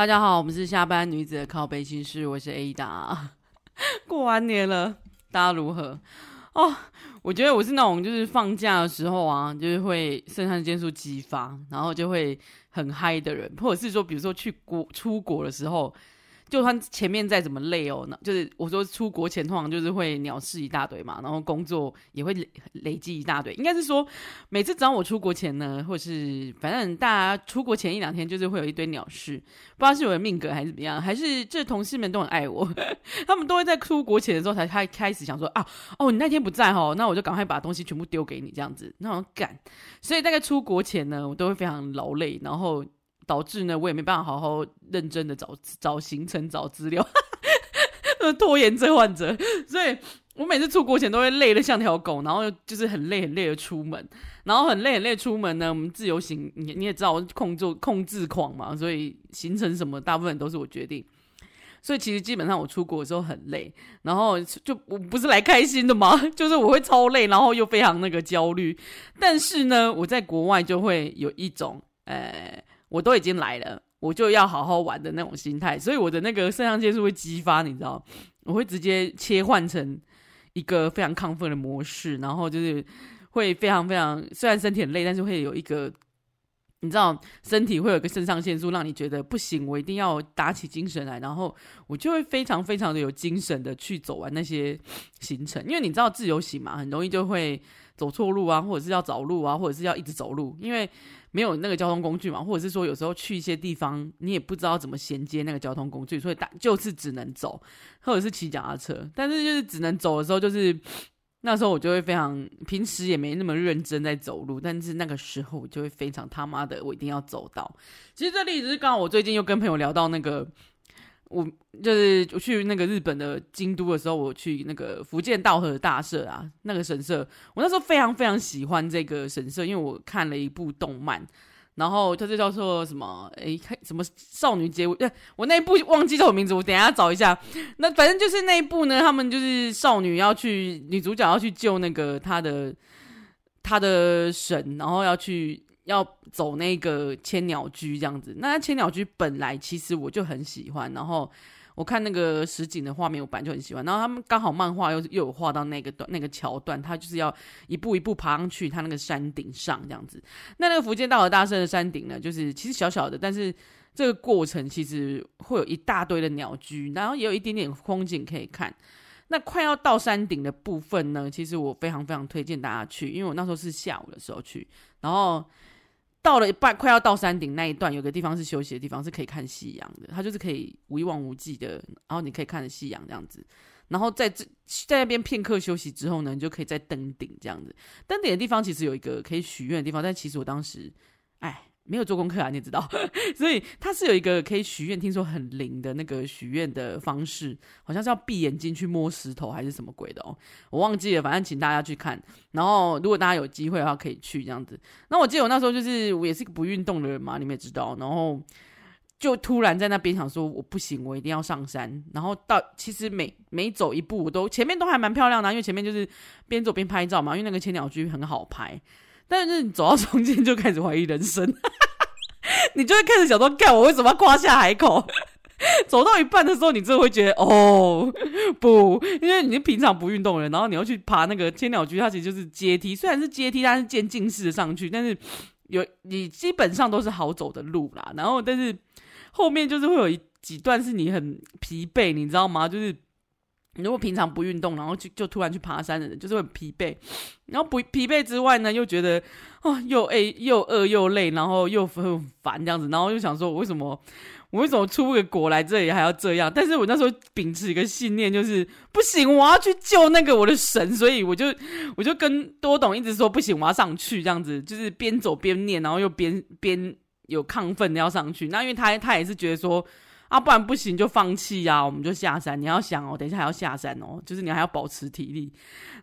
大家好，我们是下班女子的靠背心事，我是 Ada。过完年了，大家如何？哦，我觉得我是那种就是放假的时候啊，就是会肾上腺素激发，然后就会很嗨的人，或者是说，比如说去国出国的时候。就算前面再怎么累哦，那就是我说出国前通常就是会鸟事一大堆嘛，然后工作也会累累积一大堆。应该是说，每次找我出国前呢，或是反正大家出国前一两天，就是会有一堆鸟事，不知道是我的命格还是怎么样，还是这同事们都很爱我，他们都会在出国前的时候才开开始想说啊，哦，你那天不在哦，那我就赶快把东西全部丢给你这样子，那种赶。所以大概出国前呢，我都会非常劳累，然后。导致呢，我也没办法好好认真的找找行程、找资料，拖延症患者。所以我每次出国前都会累得像条狗，然后就是很累很累的出门，然后很累很累出门呢。我们自由行，你你也知道，我控制控制狂嘛，所以行程什么大部分都是我决定。所以其实基本上我出国的时候很累，然后就我不是来开心的嘛？就是我会超累，然后又非常那个焦虑。但是呢，我在国外就会有一种呃。我都已经来了，我就要好好玩的那种心态，所以我的那个肾上腺素会激发，你知道，我会直接切换成一个非常亢奋的模式，然后就是会非常非常，虽然身体很累，但是会有一个，你知道，身体会有一个肾上腺素，让你觉得不行，我一定要打起精神来，然后我就会非常非常的有精神的去走完那些行程，因为你知道自由行嘛，很容易就会走错路啊，或者是要找路啊，或者是要一直走路，因为。没有那个交通工具嘛，或者是说有时候去一些地方，你也不知道怎么衔接那个交通工具，所以大就是只能走，或者是骑脚踏车。但是就是只能走的时候，就是那时候我就会非常，平时也没那么认真在走路，但是那个时候我就会非常他妈的，我一定要走到。其实这例子是刚好我最近又跟朋友聊到那个。我就是我去那个日本的京都的时候，我去那个福建道和大社啊，那个神社，我那时候非常非常喜欢这个神社，因为我看了一部动漫，然后它就叫做什么，哎，看什么少女节，我我那一部忘记叫什么名字，我等一下找一下。那反正就是那一部呢，他们就是少女要去，女主角要去救那个她的她的神，然后要去。要走那个千鸟居这样子，那千鸟居本来其实我就很喜欢，然后我看那个实景的画面，我本来就很喜欢。然后他们刚好漫画又又有画到那个段那个桥段，他就是要一步一步爬上去，他那个山顶上这样子。那那个伏见稻荷大社的山顶呢，就是其实小小的，但是这个过程其实会有一大堆的鸟居，然后也有一点点风景可以看。那快要到山顶的部分呢，其实我非常非常推荐大家去，因为我那时候是下午的时候去，然后。到了一半，快要到山顶那一段，有个地方是休息的地方，是可以看夕阳的。它就是可以无一望无际的，然后你可以看着夕阳这样子。然后在这在那边片刻休息之后呢，你就可以再登顶这样子。登顶的地方其实有一个可以许愿的地方，但其实我当时，哎。没有做功课啊，你也知道，所以它是有一个可以许愿，听说很灵的那个许愿的方式，好像是要闭眼睛去摸石头还是什么鬼的哦，我忘记了，反正请大家去看。然后如果大家有机会的话，可以去这样子。那我记得我那时候就是我也是个不运动的人嘛，你们也知道，然后就突然在那边想说，我不行，我一定要上山。然后到其实每每走一步，我都前面都还蛮漂亮的，因为前面就是边走边拍照嘛，因为那个千鸟居很好拍。但是你走到中间就开始怀疑人生，你就会开始想说：干，我为什么要夸下海口？走到一半的时候，你真的会觉得哦不，因为你平常不运动的人，然后你要去爬那个千鸟居，它其实就是阶梯，虽然是阶梯，但是渐进式的上去，但是有你基本上都是好走的路啦。然后，但是后面就是会有一几段是你很疲惫，你知道吗？就是。如果平常不运动，然后就就突然去爬山的人，就是很疲惫。然后不疲惫之外呢，又觉得哦，又诶又饿又累，然后又很烦这样子。然后又想说，我为什么我为什么出个国来这里还要这样？但是我那时候秉持一个信念，就是不行，我要去救那个我的神。所以我就我就跟多董一直说，不行，我要上去这样子，就是边走边念，然后又边边有亢奋的要上去。那因为他他也是觉得说。啊，不然不行就放弃呀，我们就下山。你要想哦，等一下还要下山哦，就是你还要保持体力。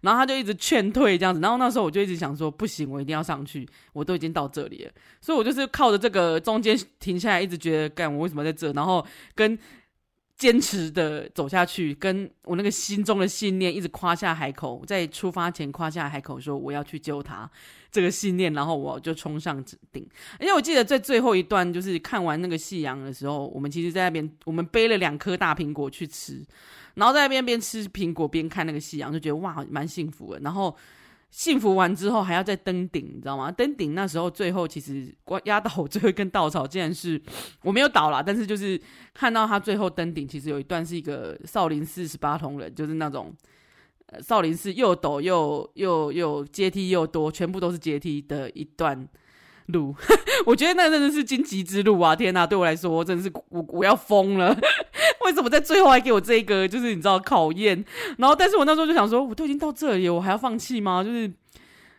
然后他就一直劝退这样子。然后那时候我就一直想说，不行，我一定要上去。我都已经到这里了，所以我就是靠着这个中间停下来，一直觉得干，我为什么在这？然后跟坚持的走下去，跟我那个心中的信念一直夸下海口，在出发前夸下海口说我要去救他这个信念，然后我就冲上顶。而且我记得在最后一段，就是看完那个夕阳的时候，我们其实在那边，我们背了两颗大苹果去吃，然后在那边边吃苹果边看那个夕阳，就觉得哇，蛮幸福的。然后。幸福完之后还要再登顶，你知道吗？登顶那时候最后其实压倒我最后一根稻草，竟然是 我没有倒啦，但是就是看到他最后登顶，其实有一段是一个少林寺十八铜人，就是那种少林寺又陡又又又阶梯又多，全部都是阶梯的一段路。我觉得那真的是荆棘之路啊！天哪，对我来说真的是我我要疯了。为什么在最后还给我这一个？就是你知道考验，然后但是我那时候就想说，我都已经到这里，我还要放弃吗？就是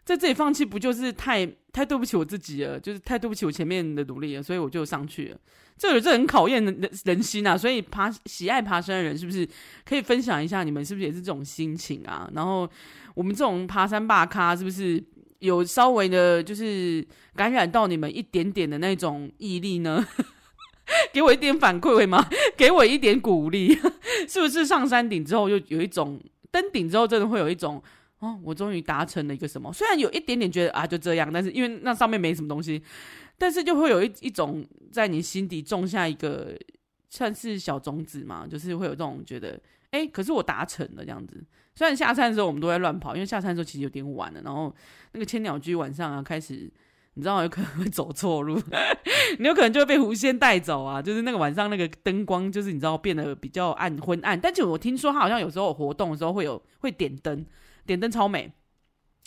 在这里放弃，不就是太太对不起我自己了？就是太对不起我前面的努力了，所以我就上去了。这这很考验人人心啊！所以爬喜爱爬山的人，是不是可以分享一下？你们是不是也是这种心情啊？然后我们这种爬山大咖，是不是有稍微的，就是感染到你们一点点的那种毅力呢？给我一点反馈会吗？给我一点鼓励，是不是上山顶之后又有一种登顶之后真的会有一种哦，我终于达成了一个什么？虽然有一点点觉得啊就这样，但是因为那上面没什么东西，但是就会有一一种在你心底种下一个算是小种子嘛，就是会有这种觉得哎，可是我达成了这样子。虽然下山的时候我们都在乱跑，因为下山的时候其实有点晚了，然后那个千鸟居晚上啊开始。你知道有可能会走错路，你有可能就会被狐仙带走啊！就是那个晚上那个灯光，就是你知道变得比较暗昏暗。但是我听说它好像有时候有活动的时候会有会点灯，点灯超美。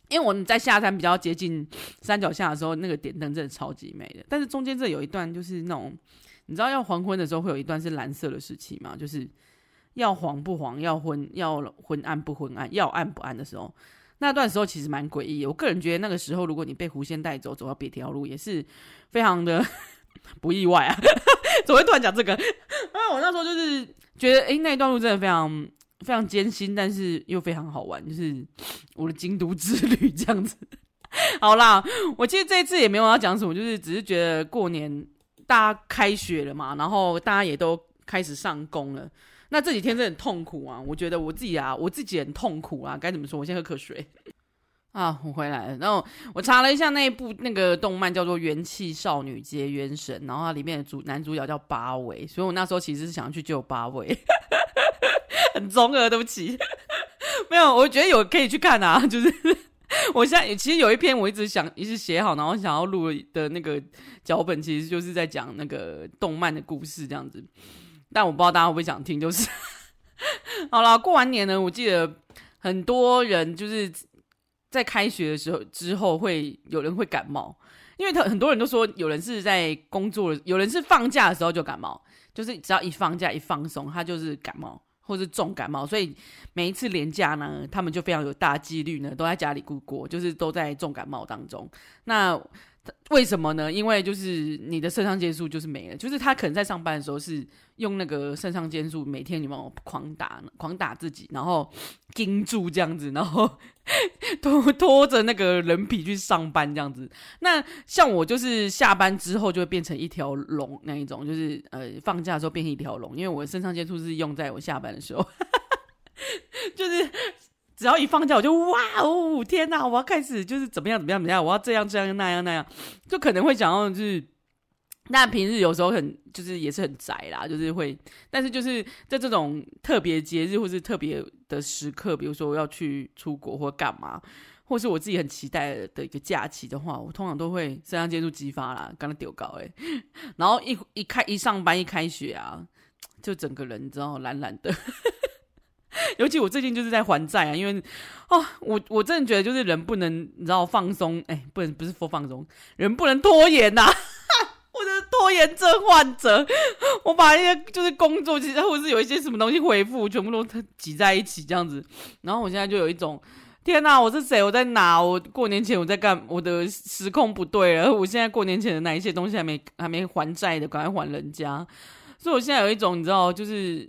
因为我们在下山比较接近山脚下的时候，那个点灯真的超级美的。但是中间这有一段就是那种，你知道要黄昏的时候会有一段是蓝色的时期嘛？就是要黄不黄，要昏要昏暗不昏暗，要暗不暗的时候。那段时候其实蛮诡异，我个人觉得那个时候如果你被狐仙带走，走到别条路也是非常的 不意外啊。怎么会突然讲这个？啊，我那时候就是觉得，哎、那一段路真的非常非常艰辛，但是又非常好玩，就是我的京都之旅这样子。好啦，我其实这一次也没有要讲什么，就是只是觉得过年大家开学了嘛，然后大家也都开始上工了。那这几天真的很痛苦啊！我觉得我自己啊，我自己很痛苦啊。该怎么说？我先喝口水啊。我回来了，然后我查了一下那一部那个动漫叫做《元气少女结缘神》，然后它里面的主男主角叫八尾，所以我那时候其实是想要去救八尾，很中二，对不起。没有，我觉得有可以去看啊。就是 我现在其实有一篇我一直想一直写好，然后想要录的那个脚本，其实就是在讲那个动漫的故事这样子。但我不知道大家会不会想听，就是好了。过完年呢，我记得很多人就是在开学的时候之后会有人会感冒，因为他很多人都说有人是在工作，有人是放假的时候就感冒，就是只要一放假一放松，他就是感冒或是重感冒，所以每一次连假呢，他们就非常有大几率呢都在家里过过，就是都在重感冒当中。那为什么呢？因为就是你的肾上腺素就是没了，就是他可能在上班的时候是用那个肾上腺素每天你帮我狂打狂打自己，然后盯住这样子，然后 拖拖着那个人皮去上班这样子。那像我就是下班之后就会变成一条龙那一种，就是呃放假的时候变成一条龙，因为我的肾上腺素是用在我下班的时候，就是。只要一放假，我就哇哦天哪！我要开始就是怎么样怎么样怎么样，我要这样这样那样那样，就可能会想要就是，那平日有时候很就是也是很宅啦，就是会，但是就是在这种特别节日或是特别的时刻，比如说我要去出国或干嘛，或是我自己很期待的一个假期的话，我通常都会身上腺素激发啦，刚刚丢高哎，然后一一开一上班一开学啊，就整个人你知道懒懒的。尤其我最近就是在还债啊，因为哦，我我真的觉得就是人不能你知道放松，哎，不能不是说放松，人不能拖延呐、啊。我的拖延症患者，我把一些就是工作其实或者是有一些什么东西回复，全部都挤在一起这样子。然后我现在就有一种天哪，我是谁？我在哪？我过年前我在干？我的时空不对了。我现在过年前的哪一些东西还没还没还债的，赶快还人家。所以我现在有一种你知道，就是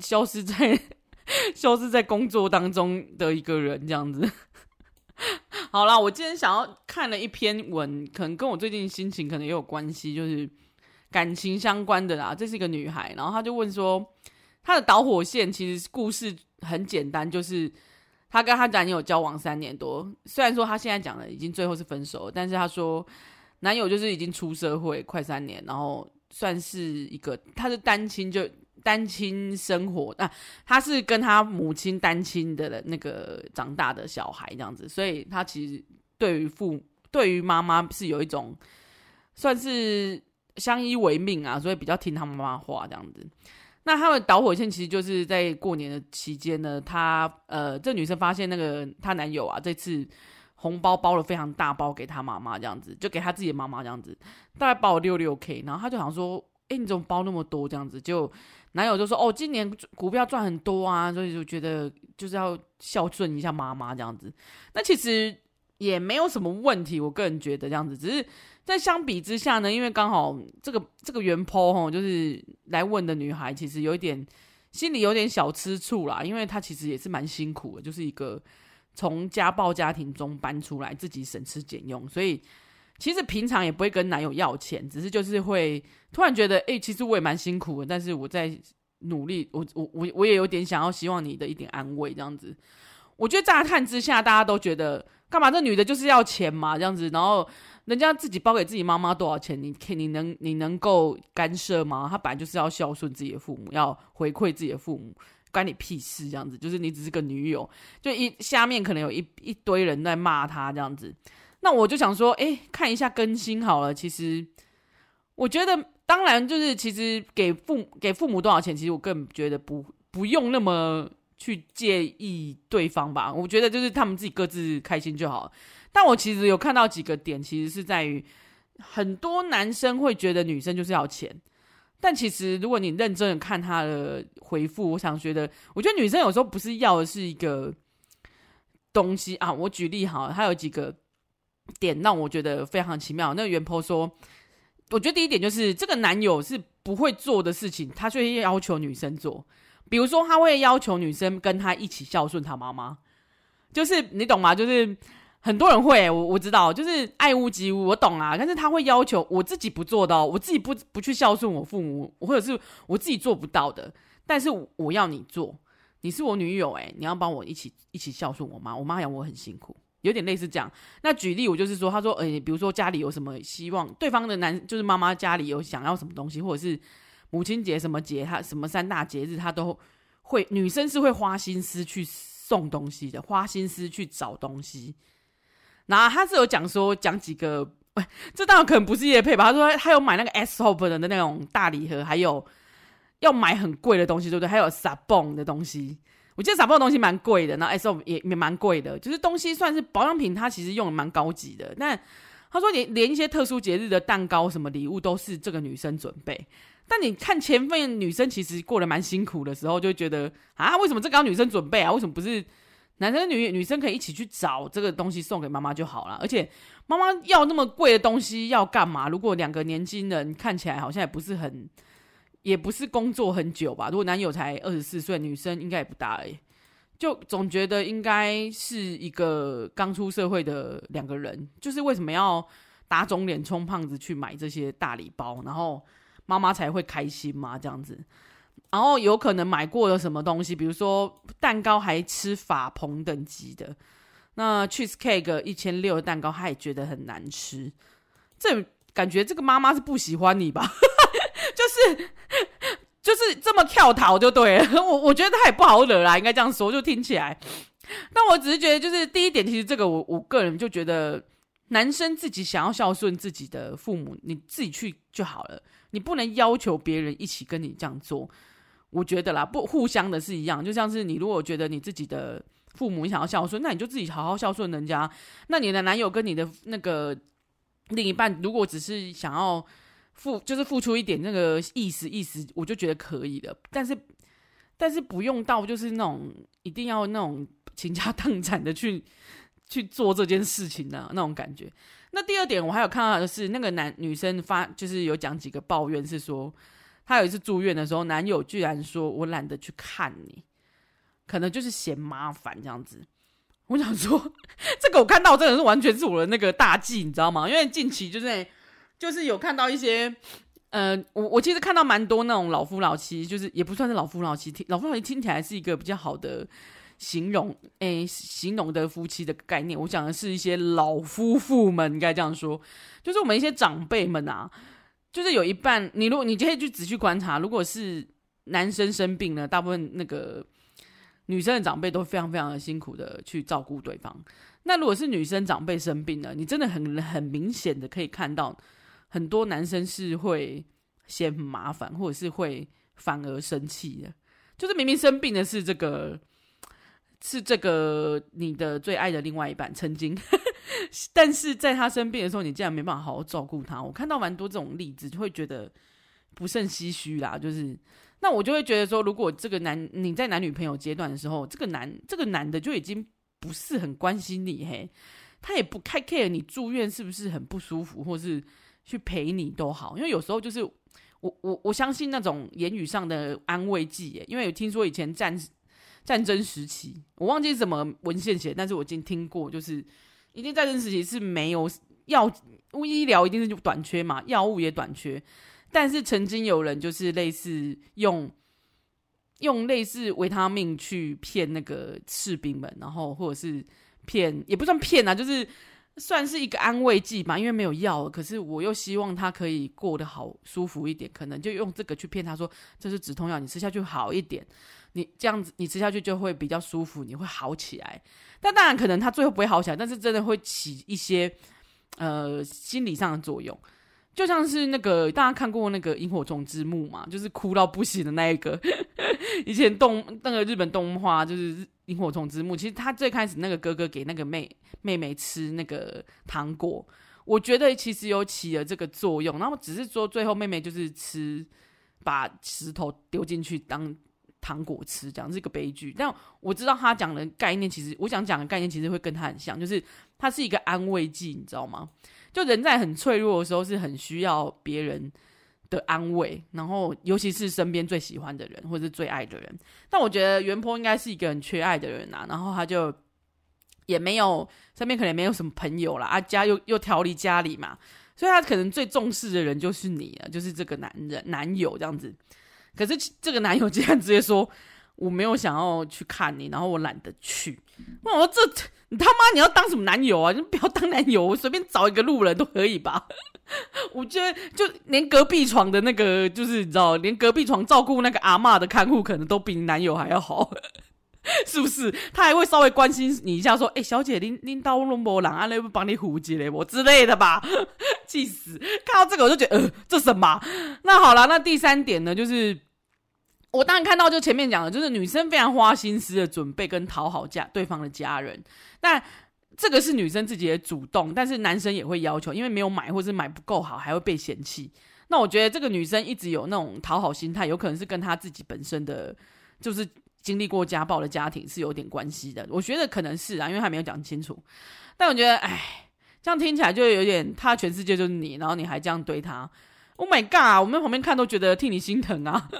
消失在。消失在工作当中的一个人，这样子。好啦，我今天想要看了一篇文，可能跟我最近心情可能也有关系，就是感情相关的啦。这是一个女孩，然后她就问说：她的导火线其实故事很简单，就是她跟她男友交往三年多，虽然说她现在讲的已经最后是分手，但是她说男友就是已经出社会快三年，然后算是一个她是单亲就。单亲生活，那、啊、他是跟他母亲单亲的那个长大的小孩这样子，所以他其实对于父对于妈妈是有一种算是相依为命啊，所以比较听他妈妈话这样子。那他们导火线其实就是在过年的期间呢，她呃这女生发现那个她男友啊，这次红包包了非常大包给她妈妈这样子，就给她自己的妈妈这样子，大概包了六六 K，然后她就想说，哎，你怎么包那么多这样子就。男友就说：“哦，今年股票赚很多啊，所以就觉得就是要孝顺一下妈妈这样子。那其实也没有什么问题，我个人觉得这样子。只是在相比之下呢，因为刚好这个这个原 po 吼，就是来问的女孩，其实有一点心里有点小吃醋啦，因为她其实也是蛮辛苦的，就是一个从家暴家庭中搬出来，自己省吃俭用，所以。”其实平常也不会跟男友要钱，只是就是会突然觉得，哎、其实我也蛮辛苦的，但是我在努力，我我我我也有点想要希望你的一点安慰这样子。我觉得乍看之下，大家都觉得干嘛？这女的就是要钱嘛，这样子。然后人家自己包给自己妈妈多少钱，你可你能你能够干涉吗？她本来就是要孝顺自己的父母，要回馈自己的父母，关你屁事这样子。就是你只是个女友，就一下面可能有一一堆人在骂她这样子。那我就想说，哎、看一下更新好了。其实，我觉得，当然就是，其实给父给父母多少钱，其实我更觉得不不用那么去介意对方吧。我觉得就是他们自己各自开心就好。但我其实有看到几个点，其实是在于很多男生会觉得女生就是要钱，但其实如果你认真的看他的回复，我想觉得，我觉得女生有时候不是要的是一个东西啊。我举例好了，他有几个。点让我觉得非常奇妙。那个原 po 说，我觉得第一点就是这个男友是不会做的事情，他却要求女生做。比如说，他会要求女生跟他一起孝顺他妈妈，就是你懂吗？就是很多人会，我我知道，就是爱屋及乌，我懂啊。但是他会要求我自己不做到，我自己不不去孝顺我父母，或者是我自己做不到的，但是我要你做，你是我女友，诶，你要帮我一起一起孝顺我妈，我妈养我很辛苦。有点类似这样，那举例我就是说，他说，诶，比如说家里有什么希望，对方的男就是妈妈家里有想要什么东西，或者是母亲节什么节，他什么三大节日，他都会，女生是会花心思去送东西的，花心思去找东西。然后他是有讲说，讲几个，这当然可能不是叶配吧？他说他有买那个 Aesop 的那种大礼盒，还有要买很贵的东西，对不对？还有 Sabon 的东西。我记得撒泡的东西蛮贵的，然后 S O 也也蛮贵的，就是东西算是保养品，它其实用的蛮高级的。但他说连连一些特殊节日的蛋糕什么礼物都是这个女生准备。但你看前面女生其实过得蛮辛苦的时候，就觉得啊，为什么这个要女生准备啊？为什么不是男生女女生可以一起去找这个东西送给妈妈就好了？而且妈妈要那么贵的东西要干嘛？如果两个年轻人看起来好像也不是很。也不是工作很久吧？如果男友才二十四岁，女生应该也不大哎，就总觉得应该是一个刚出社会的两个人，就是为什么要打肿脸充胖子去买这些大礼包，然后妈妈才会开心吗？这样子，然后有可能买过了什么东西，比如说蛋糕还吃法蓬等级的，那 cheese cake 一千六的蛋糕，他也觉得很难吃，这感觉这个妈妈是不喜欢你吧？就是 就是这么跳逃就对了，我我觉得他也不好惹啦，应该这样说，就听起来。但我只是觉得，就是第一点，其实这个我我个人就觉得，男生自己想要孝顺自己的父母，你自己去就好了，你不能要求别人一起跟你这样做。我觉得啦，不互相的是一样，就像是你如果觉得你自己的父母想要孝顺，那你就自己好好孝顺人家。那你的男友跟你的那个另一半，如果只是想要。付就是付出一点那个意思意思，我就觉得可以的。但是，但是不用到就是那种一定要那种倾家荡产的去去做这件事情的那种感觉。那第二点，我还有看到的是那个男女生发就是有讲几个抱怨，是说她有一次住院的时候，男友居然说我懒得去看你，可能就是嫌麻烦这样子。我想说，这个我看到真的是完全是我的那个大忌，你知道吗？因为近期就是。就是有看到一些呃，我我其实看到蛮多那种老夫老妻，就是也不算是老夫老妻，老夫老妻听起来是一个比较好的形容，诶，形容的夫妻的概念。我讲的是一些老夫妇们，应该这样说，就是我们一些长辈们啊，就是有一半，你如果你可以去仔细观察，如果是男生生病了，大部分那个女生的长辈都非常非常的辛苦的去照顾对方。那如果是女生长辈生病了，你真的很很明显的可以看到。很多男生是会嫌麻烦，或者是会反而生气的。就是明明生病的是这个，是这个你的最爱的另外一半，曾经，但是在他生病的时候，你竟然没办法好好照顾他。我看到蛮多这种例子，就会觉得不胜唏嘘啦。就是，那我就会觉得说，如果这个男你在男女朋友阶段的时候，这个男这个男的就已经不是很关心你，嘿，他也不太 care 你住院是不是很不舒服，或是。去陪你都好，因为有时候就是我我我相信那种言语上的安慰剂，因为有听说以前战战争时期，我忘记什么文献写，但是我已经听过，就是一定战争时期是没有药，医疗一定是短缺嘛，药物也短缺，但是曾经有人就是类似用用类似维他命去骗那个士兵们，然后或者是骗也不算骗啊，就是。算是一个安慰剂吧，因为没有药，可是我又希望他可以过得好舒服一点，可能就用这个去骗他说这是止痛药，你吃下去好一点，你这样子你吃下去就会比较舒服，你会好起来。但当然可能他最后不会好起来，但是真的会起一些呃心理上的作用，就像是那个大家看过那个萤火虫之墓嘛，就是哭到不行的那一个，以前动那个日本动画就是。萤火虫之墓，其实他最开始那个哥哥给那个妹妹妹吃那个糖果，我觉得其实有起了这个作用。然后只是说最后妹妹就是吃，把石头丢进去当糖果吃，这样是一个悲剧。但我知道他讲的概念，其实我想讲的概念其实会跟他很像，就是他是一个安慰剂，你知道吗？就人在很脆弱的时候是很需要别人的安慰，然后尤其是身边最喜欢的人或者最爱的人，但我觉得原坡应该是一个很缺爱的人啊，然后他就也没有身边可能没有什么朋友啦，啊家又又调离家里嘛，所以他可能最重视的人就是你了，就是这个男人男友这样子。可是这个男友竟然直接说我没有想要去看你，然后我懒得去。我说这你他妈你要当什么男友啊？你不要当男友，我随便找一个路人都可以吧？我觉得就连隔壁床的那个，就是你知道，连隔壁床照顾那个阿嬷的看护，可能都比你男友还要好，是不是？他还会稍微关心你一下，说：“哎、欸，小姐，拎拎刀龙波郎啊，来不帮你护接嘞，我之类的吧？” 气死！看到这个我就觉得，呃，这什么？那好了，那第三点呢，就是我当然看到，就前面讲的，就是女生非常花心思的准备跟讨好家对方的家人，但。这个是女生自己的主动，但是男生也会要求，因为没有买或是买不够好，还会被嫌弃。那我觉得这个女生一直有那种讨好心态，有可能是跟她自己本身的就是经历过家暴的家庭是有点关系的。我觉得可能是啊，因为还没有讲清楚。但我觉得，哎，这样听起来就有点，他全世界就是你，然后你还这样对他。Oh my god！我们旁边看都觉得替你心疼啊，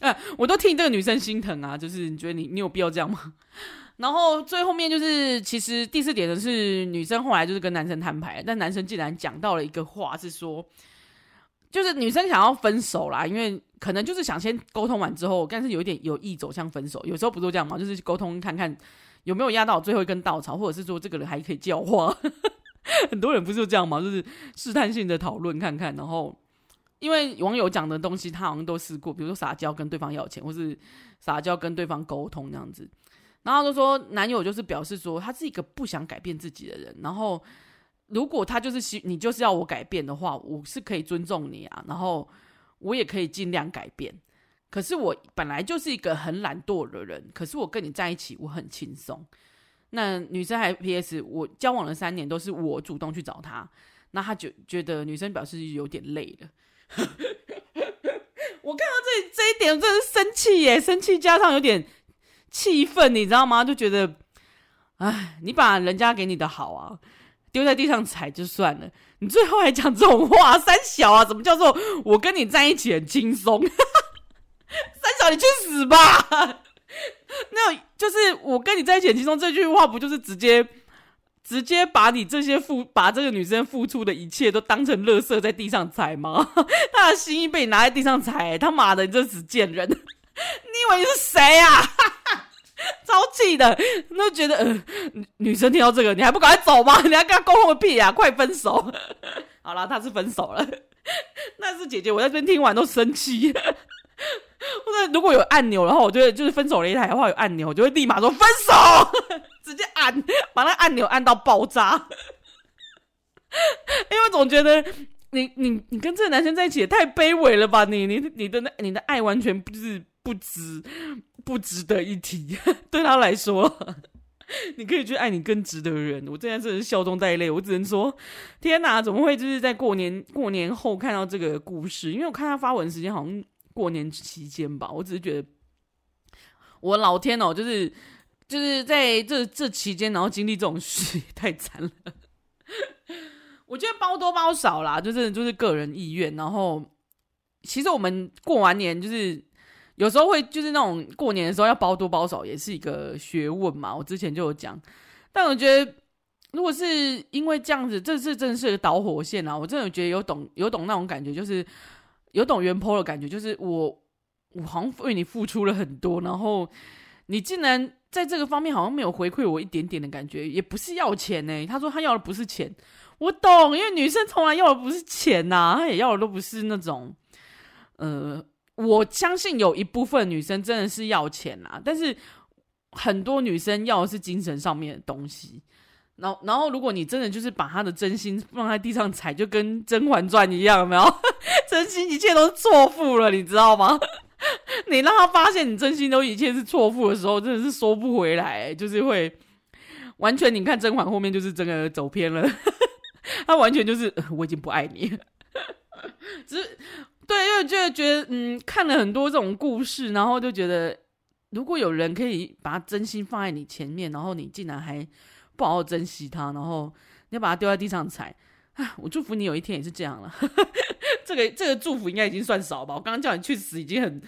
啊，我都替这个女生心疼啊。就是你觉得你你有必要这样吗？然后最后面就是，其实第四点的是女生后来就是跟男生摊牌，但男生竟然讲到了一个话，是说，就是女生想要分手啦，因为可能就是想先沟通完之后，但是有一点有意走向分手。有时候不都这样吗？就是沟通看看有没有压到最后一根稻草，或者是说这个人还可以教化。很多人不是就这样吗？就是试探性的讨论看看，然后因为网友讲的东西他好像都试过，比如说撒娇跟对方要钱，或是撒娇跟对方沟通这样子。然后就说男友就是表示说他是一个不想改变自己的人，然后如果他就是希你就是要我改变的话，我是可以尊重你啊，然后我也可以尽量改变。可是我本来就是一个很懒惰的人，可是我跟你在一起我很轻松。那女生还 PS 我交往了三年都是我主动去找他，那他就觉得女生表示有点累了。我看到这这一点我真的是生气耶，生气加上有点。气愤，你知道吗？就觉得，哎，你把人家给你的好啊，丢在地上踩就算了，你最后还讲这种话，三小啊？怎么叫做我跟你在一起很轻松？三小，你去死吧！那就是我跟你在一起很轻松，这句话不就是直接直接把你这些付，把这个女生付出的一切都当成垃圾在地上踩吗？他的心意被你拿在地上踩，他妈的，你这死贱人！你以为你是谁啊？超气的，那觉得呃，女生听到这个，你还不赶快走吗？你还跟他沟通个屁啊！快分手！好了，他是分手了。那是姐姐，我在这边听完都生气。或者如果有按钮，然后我觉得就是分手擂台的话有按钮，我就会立马说分手，直接按，把那按钮按到爆炸。因为我总觉得你你你跟这个男生在一起也太卑微了吧？你你你的那你的爱完全不是不值不值得一提，对他来说，你可以去爱你更值得的人。我现在真的是笑中带泪，我只能说天哪，怎么会就是在过年过年后看到这个故事？因为我看他发文时间好像。过年期间吧，我只是觉得，我老天哦，就是就是在这这期间，然后经历这种事，太惨了。我觉得包多包少啦，就是就是个人意愿。然后，其实我们过完年，就是有时候会就是那种过年的时候要包多包少，也是一个学问嘛。我之前就有讲，但我觉得，如果是因为这样子，这是真的是导火线啊！我真的觉得有懂有懂那种感觉，就是。有懂原 po 的感觉，就是我，我好像为你付出了很多，然后你竟然在这个方面好像没有回馈我一点点的感觉，也不是要钱呢、他说他要的不是钱，我懂，因为女生从来要的不是钱呐、啊，她也要的都不是那种，呃，我相信有一部分女生真的是要钱啦，但是很多女生要的是精神上面的东西。然后，然后，如果你真的就是把他的真心放在地上踩，就跟《甄嬛传》一样，有没有？真心一切都是错付了，你知道吗？你让他发现你真心都一切是错付的时候，真的是收不回来，就是会完全。你看甄嬛后面就是真的走偏了，他完全就是我已经不爱你了。只是对，因为就觉得嗯，看了很多这种故事，然后就觉得，如果有人可以把真心放在你前面，然后你竟然还。不好好珍惜他，然后你要把他丢在地上踩。啊，我祝福你有一天也是这样了。这个这个祝福应该已经算少吧？我刚刚叫你去死已经很，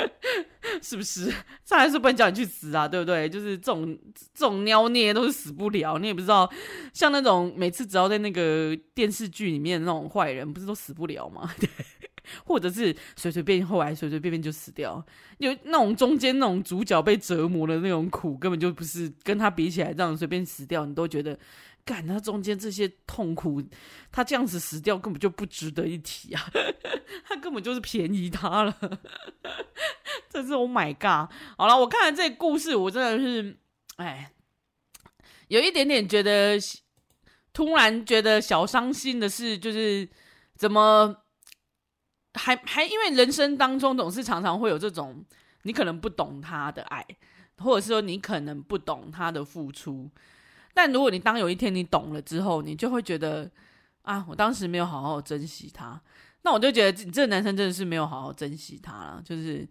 是不是？上来是不能叫你去死啊，对不对？就是这种这种妖孽都是死不了。你也不知道，像那种每次只要在那个电视剧里面那种坏人，不是都死不了吗？对。或者是随随便后来随随便便就死掉，有那种中间那种主角被折磨的那种苦，根本就不是跟他比起来，这样随便死掉，你都觉得，干他中间这些痛苦，他这样子死掉根本就不值得一提啊，他根本就是便宜他了，这是 Oh my God！好了，我看了这故事，我真的是，哎，有一点点觉得，突然觉得小伤心的是，就是怎么。还还因为人生当中总是常常会有这种你可能不懂他的爱，或者是说你可能不懂他的付出，但如果你当有一天你懂了之后，你就会觉得啊，我当时没有好好珍惜他，那我就觉得你这个男生真的是没有好好珍惜他了，就是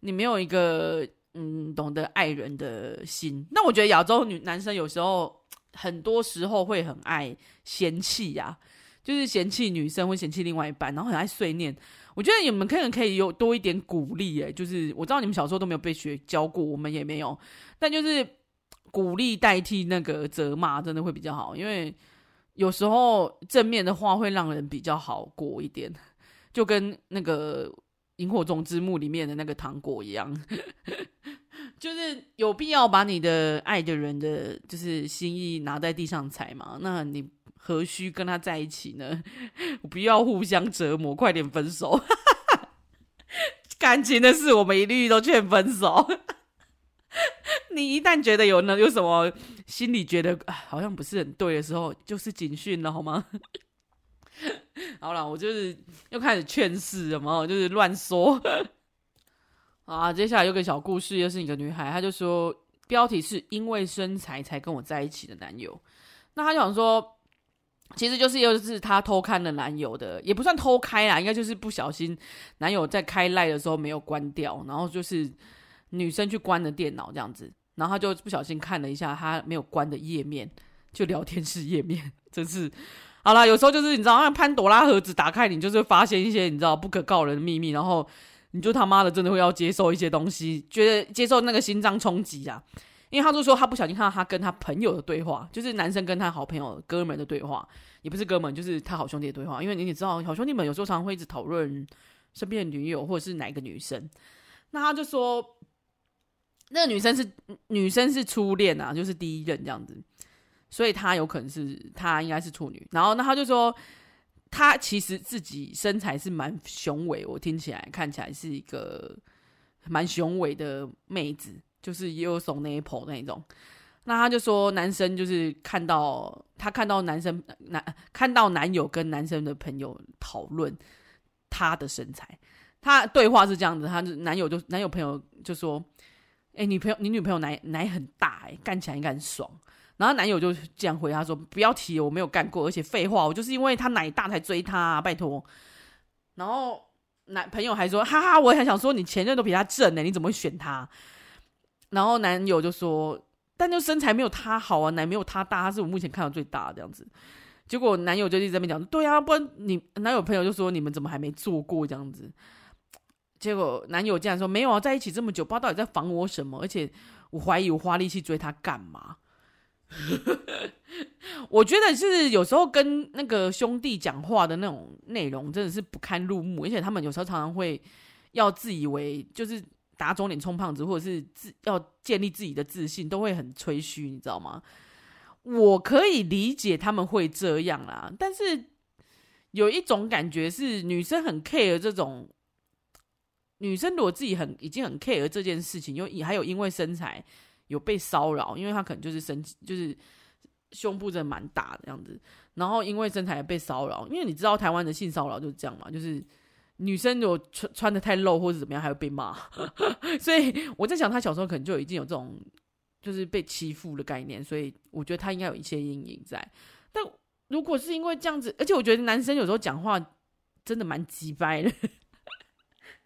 你没有一个嗯懂得爱人的心。那我觉得亚洲女男生有时候很多时候会很爱嫌弃呀、就是嫌弃女生，会嫌弃另外一半，然后很爱碎念。我觉得你们可能可以有多一点鼓励，哎，就是我知道你们小时候都没有被学教过，我们也没有，但就是鼓励代替那个责骂，真的会比较好。因为有时候正面的话会让人比较好过一点，就跟那个《萤火虫之墓》里面的那个糖果一样，就是有必要把你的爱的人的就是心意拿在地上踩嘛？那你。何须跟他在一起呢？不要互相折磨，快点分手！感情的事，我们一律都劝分手。你一旦觉得有呢，有什么心里觉得好像不是很对的时候，就是警讯了，好吗？好了，我就是又开始劝世了嘛，就是乱说 啊。接下来有个小故事，又是一个女孩，她就说标题是因为身材才跟我在一起的男友，那她就想说。其实就是又是她偷看了男友的，也不算偷开啦，应该就是不小心男友在开赖的时候没有关掉，然后就是女生去关了电脑这样子，然后他就不小心看了一下他没有关的页面，就聊天室页面，真是好啦，有时候就是你知道，那潘朵拉盒子打开，你就是发现一些你知道不可告人的秘密，然后你就他妈的真的会要接受一些东西，觉得接受那个心脏冲击啊。因为他就说他不小心看到他跟他朋友的对话，就是男生跟他好朋友哥们的对话，也不是哥们，就是他好兄弟的对话。因为你也知道，好兄弟们有时候常常会一直讨论身边的女友或者是哪个女生。那他就说，那个女生是女生是初恋啊，就是第一任这样子，所以她有可能是她应该是处女。然后那他就说，他其实自己身材是蛮雄伟，我听起来看起来是一个蛮雄伟的妹子。就是也有耸 nipple 那种，那他就说男生就是看到他看到男生男看到男友跟男生的朋友讨论他的身材，他对话是这样子，他男友就男友朋友就说：“哎、女朋友你女朋友奶奶很大、欸，哎，干起来应该很爽。”然后男友就这样回他说：“不要提，我没有干过，而且废话，我就是因为他奶大才追他、拜托。”然后男朋友还说：“哈哈，我还想说你前任都比他正呢、你怎么会选他？”然后男友就说：“但就身材没有他好啊，奶没有他大，他是我目前看到最大的这样子。”结果男友就一直在那边讲：“对啊，不然你男友朋友就说你们怎么还没做过这样子？”结果男友竟然说：“没有啊，在一起这么久，不知道到底在防我什么？而且我怀疑我花力气追他干嘛？” 我觉得是有时候跟那个兄弟讲话的那种内容真的是不堪入目，而且他们有时候常常会要自以为就是。打肿脸充胖子，或者是自要建立自己的自信，都会很吹嘘，你知道吗？我可以理解他们会这样啦，但是有一种感觉是女生很 care 这种，女生如果自己很已经很 care 这件事情，又还有因为身材有被骚扰，因为她可能就是身就是胸部真的蛮大的样子，然后因为身材被骚扰，因为你知道台湾的性骚扰就是这样嘛，就是。女生如果穿穿的太露或者怎么样，还会被骂。所以我在想，他小时候可能就已经有这种就是被欺负的概念，所以我觉得他应该有一些阴影在。但如果是因为这样子，而且我觉得男生有时候讲话真的蛮鸡掰的。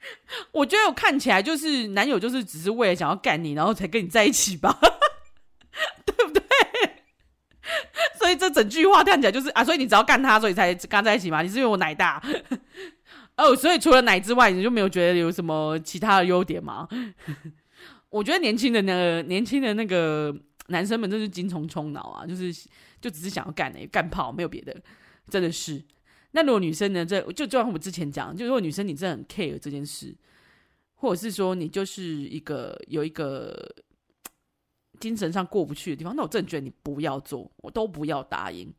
我觉得我看起来就是男友，就是只是为了想要干你，然后才跟你在一起吧，对不对？所以这整句话看起来就是啊，所以你只要干他，所以才跟他在一起嘛？你是因为我奶大？哦，所以除了奶之外，你就没有觉得有什么其他的优点吗？我觉得年轻的那个年轻的那个男生们真是精虫充脑啊，就是就只是想要干诶干炮，没有别的，真的是。那如果女生呢？这就就像我们之前讲，就如果女生你真的很 care 这件事，或者是说你就是一个有一个精神上过不去的地方，那我真觉得你不要做，我都不要答应，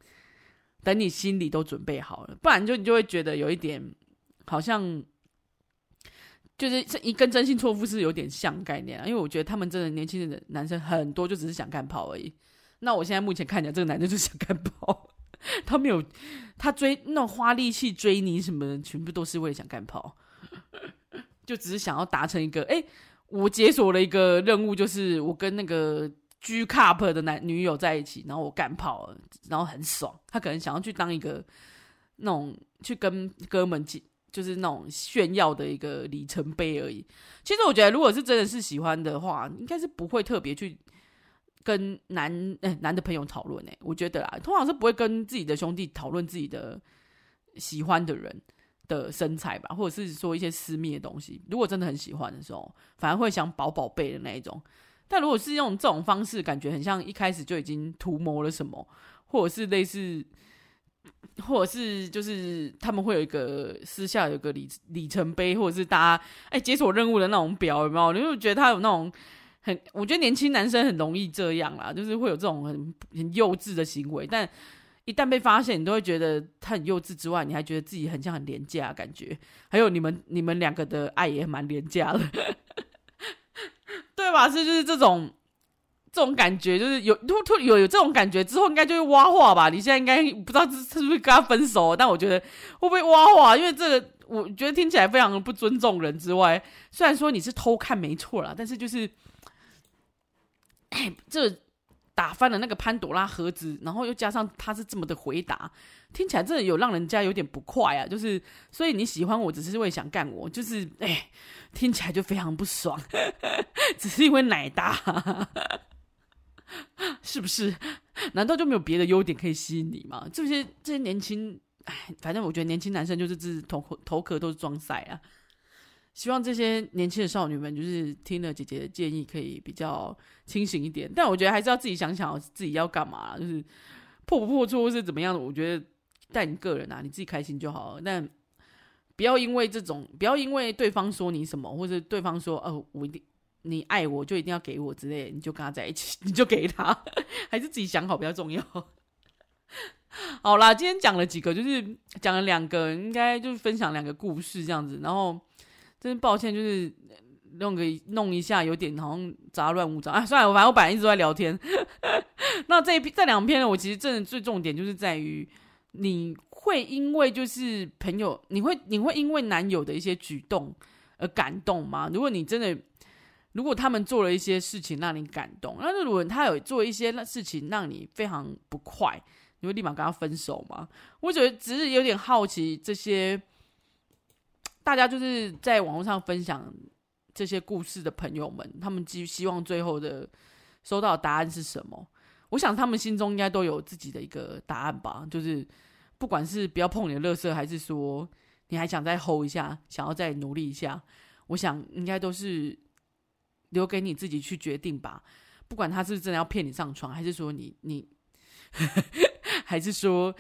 等你心里都准备好了，不然就你就会觉得有一点。好像就是这一跟真心错付是有点像概念啊，因为我觉得他们真的年轻人的男生很多就只是想干炮而已。那我现在目前看起来，这个男生就是想干炮，他没有他追那种花力气追你什么的，全部都是为了想干跑，就只是想要达成一个哎、我解锁了一个任务，就是我跟那个 G Cup 的男女友在一起，然后我干跑，然后很爽。他可能想要去当一个那种去跟哥们就是那种炫耀的一个里程碑而已。其实我觉得，如果是真的是喜欢的话，应该是不会特别去跟男诶、男的朋友讨论诶。我觉得啦，通常是不会跟自己的兄弟讨论自己的喜欢的人的身材吧，或者是说一些私密的东西。如果真的很喜欢的时候，反而会想保宝贝的那一种。但如果是用这种方式，感觉很像一开始就已经图谋了什么，或者是类似。或者是就是他们会有一个私下有个里里程碑，或者是大家哎解锁任务的那种表，有没有？你会觉得他有那种很，我觉得年轻男生很容易这样啦，就是会有这种很很幼稚的行为，但一旦被发现，你都会觉得他很幼稚之外，你还觉得自己很像很廉价感觉。还有你们你们两个的爱也蛮廉价的，对吧？是就是这种。这种感觉就是有突突有有这种感觉之后，应该就会挖话吧？你现在应该不知道是是不是跟他分手，但我觉得会不会挖话？因为这个我觉得听起来非常的不尊重人之外，虽然说你是偷看没错啦，但是就是，哎，这打翻了那个潘朵拉盒子，然后又加上他是这么的回答，听起来真的有让人家有点不快啊。就是所以你喜欢我，只是为想干我，就是哎，听起来就非常不爽，只是因为奶大。是不是？难道就没有别的优点可以吸引你吗？这些这些年轻，哎，反正我觉得年轻男生就是头头壳都是装赛啊。希望这些年轻的少女们，就是听了姐姐的建议，可以比较清醒一点。但我觉得还是要自己想想自己要干嘛，就是破不破处或是怎么样的。我觉得带你个人啊，你自己开心就好了。但不要因为这种，不要因为对方说你什么，或者对方说哦，我一定你爱我就一定要给我之类，你就跟他在一起，你就给他，还是自己想好比较重要。好啦，今天讲了几个，就是讲了两个，应该就是分享两个故事这样子，然后。真抱歉，就是弄个弄一下，有点好像杂乱无章。啊，算了，我反正我本来一直在聊天。那这一篇这两篇呢，我其实真的最重点就是在于，你会因为就是朋友，你会你会因为男友的一些举动而感动吗？如果你真的，如果他们做了一些事情让你感动，那如果他有做一些事情让你非常不快，你会立马跟他分手吗？我觉得只是有点好奇这些。大家就是在网络上分享这些故事的朋友们，他们希希望最后的收到的答案是什么？我想他们心中应该都有自己的一个答案吧。就是不管是不要碰你的垃圾，还是说你还想再 hold 一下，想要再努力一下，我想应该都是留给你自己去决定吧。不管他是真的要骗你上床，还是说你你，还是说。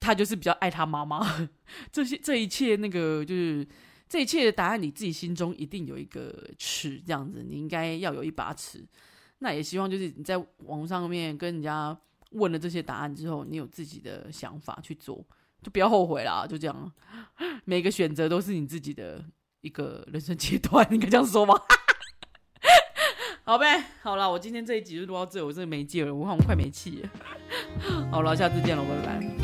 他就是比较爱他妈妈，这些这一切那个就是这一切的答案，你自己心中一定有一个尺，这样子，你应该要有一把尺。那也希望就是你在网上面跟人家问了这些答案之后，你有自己的想法去做，就不要后悔啦。就这样，每个选择都是你自己的一个人生阶段，你可以这样说吗？好呗，好了，我今天这一集就录到这，我真的没劲了，我好像快没气了。好了，下次见了，拜拜。